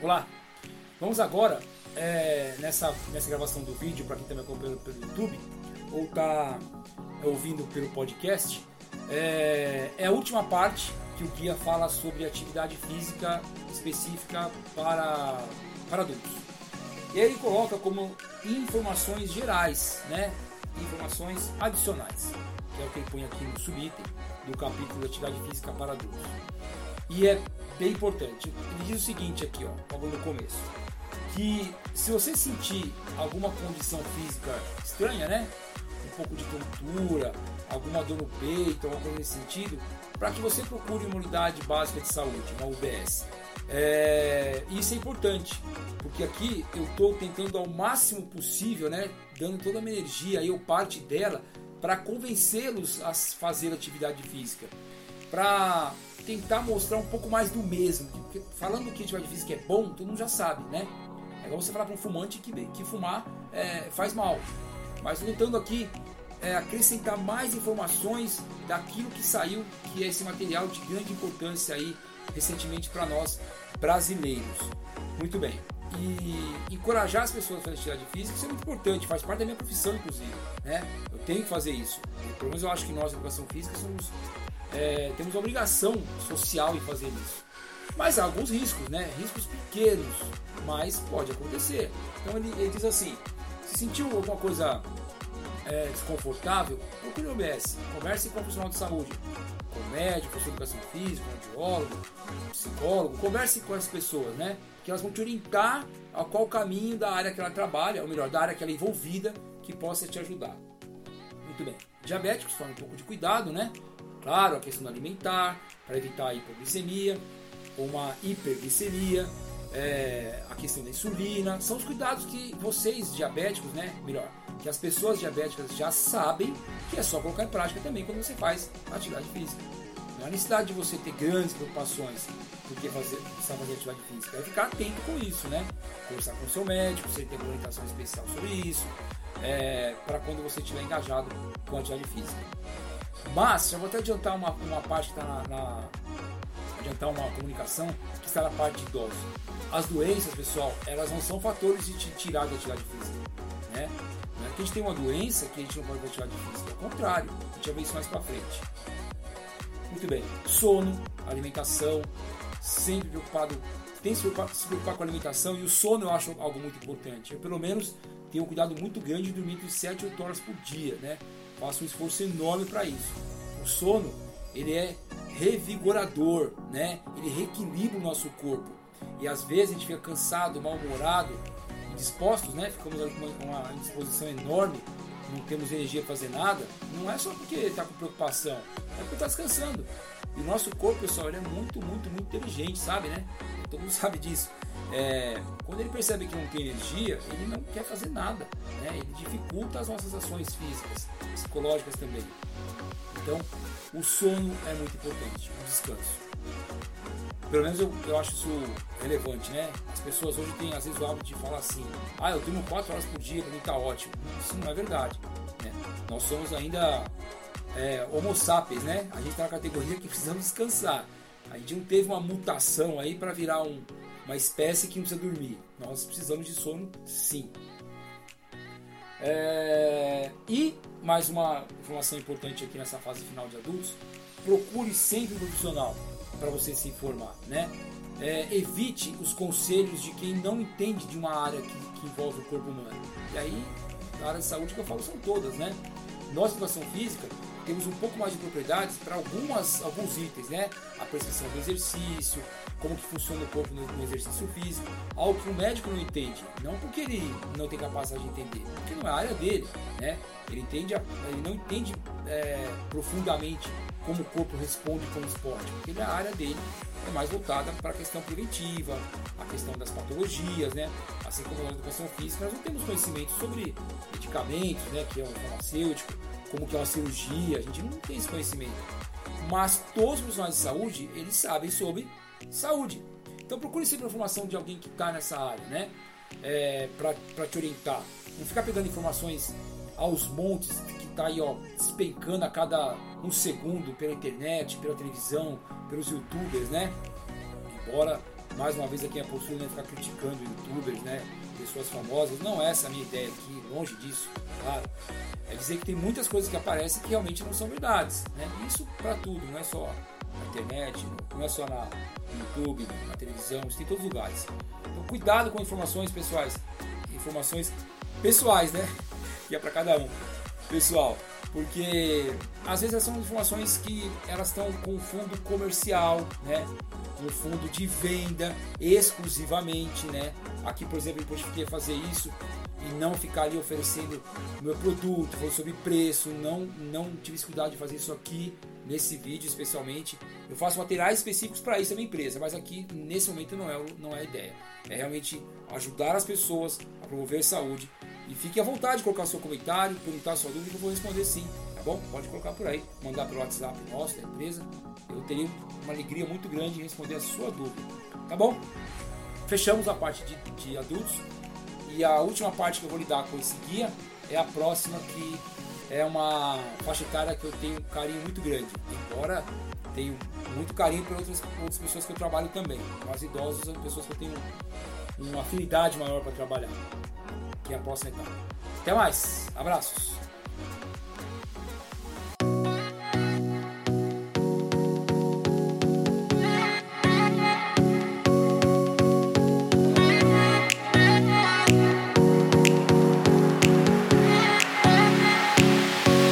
Olá, vamos agora é, nessa, nessa gravação do vídeo, para quem está me acompanhando pelo YouTube ou está ouvindo pelo podcast, é, é, a última parte que o guia fala sobre atividade física específica para, para adultos. E ele coloca como informações gerais, né? informações adicionais, que é o que ele põe aqui no subitem do capítulo de atividade física para adultos. E é bem importante. Ele diz o seguinte aqui, ó, logo no começo, que se você sentir alguma condição física estranha, né? Um pouco de tontura, alguma dor no peito, alguma coisa nesse sentido, para que você procure uma unidade básica de saúde, uma UBS. É, isso é importante, porque aqui eu estou tentando ao máximo possível, né, dando toda a minha energia e parte dela para convencê-los a fazer atividade física, para tentar mostrar um pouco mais do mesmo. Porque falando que atividade física é bom, todo mundo já sabe, né? É igual você falar para um fumante que, que fumar é, faz mal. Mas tentando aqui é, acrescentar mais informações daquilo que saiu, que é esse material de grande importância aí recentemente para nós brasileiros. Muito bem. E encorajar as pessoas a fazer atividade física, isso é muito importante, faz parte da minha profissão, inclusive. Né? Eu tenho que fazer isso. Pelo menos eu acho que nós, educação física, somos, é, temos obrigação social em fazer isso. Mas há alguns riscos, né? Riscos pequenos, mas pode acontecer. Então ele, ele diz assim: se sentiu alguma coisa é, desconfortável, procure o OBS, converse com o profissional de saúde, com médico, professor de educação física, audiólogo, um psicólogo, converse com as pessoas, né? Que elas vão te orientar a qual caminho da área que ela trabalha, ou melhor, da área que ela é envolvida, que possa te ajudar. Muito bem. Diabéticos, tome um pouco de cuidado, né? Claro, a questão alimentar, para evitar a hipoglicemia, ou uma hiperglicemia, é, a questão da insulina, são os cuidados que vocês diabéticos, né, melhor, que as pessoas diabéticas já sabem que é só colocar em prática também quando você faz atividade física. Não há necessidade de você ter grandes preocupações porque fazer, precisar fazer atividade física. É ficar atento com isso, né? Conversar com o seu médico, ele tem uma orientação especial sobre isso, é, para quando você estiver engajado com a atividade física. Mas, já vou até adiantar uma, uma parte que está na, na, adiantar uma comunicação que está na parte de idosos. As doenças, pessoal, elas não são fatores de te tirar da atividade física, né? Não é que a gente tem uma doença que a gente não pode fazer atividade física, ao contrário, a gente vai ver isso mais para frente. Muito bem, sono, alimentação, sempre preocupado, tem que se preocupar, se preocupar com a alimentação e o sono eu acho algo muito importante. Eu pelo menos tenho um cuidado muito grande de dormir entre 7 e 8 horas por dia, né? Faço um esforço enorme para isso. O sono, ele é revigorador, né? Ele reequilibra o nosso corpo. E às vezes a gente fica cansado, mal-humorado, dispostos, né? Ficamos com uma indisposição enorme, não temos energia para fazer nada. Não é só porque está com preocupação, é porque está descansando. E o nosso corpo, pessoal, ele é muito, muito, muito inteligente, sabe, né? Todo mundo sabe disso. É, quando ele percebe que não tem energia, ele não quer fazer nada, né? Ele dificulta as nossas ações físicas, psicológicas também. Então, o sono é muito importante, o descanso. Pelo menos eu, eu acho isso relevante, né? As pessoas hoje têm às vezes o hábito de falar assim: ah, eu durmo 4 horas por dia, pra mim tá ótimo. Isso não é verdade. Né? Nós somos ainda é, Homo sapiens, né? A gente tá na categoria que precisamos descansar. A gente não teve uma mutação aí para virar um, uma espécie que não precisa dormir. Nós precisamos de sono, sim. É... E mais uma informação importante aqui nessa fase final de adultos: procure sempre um profissional para você se informar, né? É, evite os conselhos de quem não entende de uma área que, que, envolve o corpo humano. E aí, a área de saúde que eu falo são todas, né? Nós, educação física, temos um pouco mais de propriedades para algumas alguns itens, né? A prescrição do exercício, como que funciona o corpo no, no, exercício físico, algo que o médico não entende, não porque ele não tem capacidade de entender, porque não é a área dele, né? Ele entende, ele não entende é, profundamente como o corpo responde com o esporte, porque a área dele é mais voltada para a questão preventiva, a questão das patologias, né? Assim como na educação física, nós não temos conhecimento sobre medicamentos, né? Que é um farmacêutico, como que é uma cirurgia, a gente não tem esse conhecimento. Mas todos os profissionais de saúde, eles sabem sobre saúde. Então procure sempre a informação de alguém que está nessa área, né? É, para te orientar. Não ficar pegando informações aos montes que está aí ó, despencando a cada um segundo pela internet, pela televisão, pelos youtubers, né? Embora mais uma vez aqui a postura de ficar criticando youtubers, né? Pessoas famosas. Não é essa a minha ideia aqui, longe disso, claro. É dizer que tem muitas coisas que aparecem que realmente não são verdades. Né? Isso para tudo, não é só na internet, não é só na, no YouTube, na televisão, isso tem em todos os lugares. Então cuidado com informações pessoais. Informações pessoais, né? Que é para cada um. Pessoal, porque às vezes são informações que elas estão com fundo comercial, né? Um fundo de venda exclusivamente, né? Aqui, por exemplo, eu poderia fazer isso e não ficar ali oferecendo meu produto, falando sobre preço, não, não tive esse cuidado de fazer isso aqui nesse vídeo especialmente. Eu faço materiais específicos para isso da minha empresa, mas aqui nesse momento não é, não é ideia. É realmente ajudar as pessoas a promover saúde. E fique à vontade de colocar seu comentário, perguntar sua dúvida eu vou responder sim, tá bom? Pode colocar por aí, mandar pelo WhatsApp nosso, da empresa. Eu teria uma alegria muito grande em responder a sua dúvida, tá bom? Fechamos a parte de, de adultos. E a última parte que eu vou lidar com esse guia é a próxima, que é uma faixa etária que eu tenho um carinho muito grande. Embora tenho muito carinho por outras, outras pessoas que eu trabalho também. Mas idosos são pessoas que eu tenho uma afinidade maior para trabalhar. Que é a próxima etapa. Até mais. Abraços.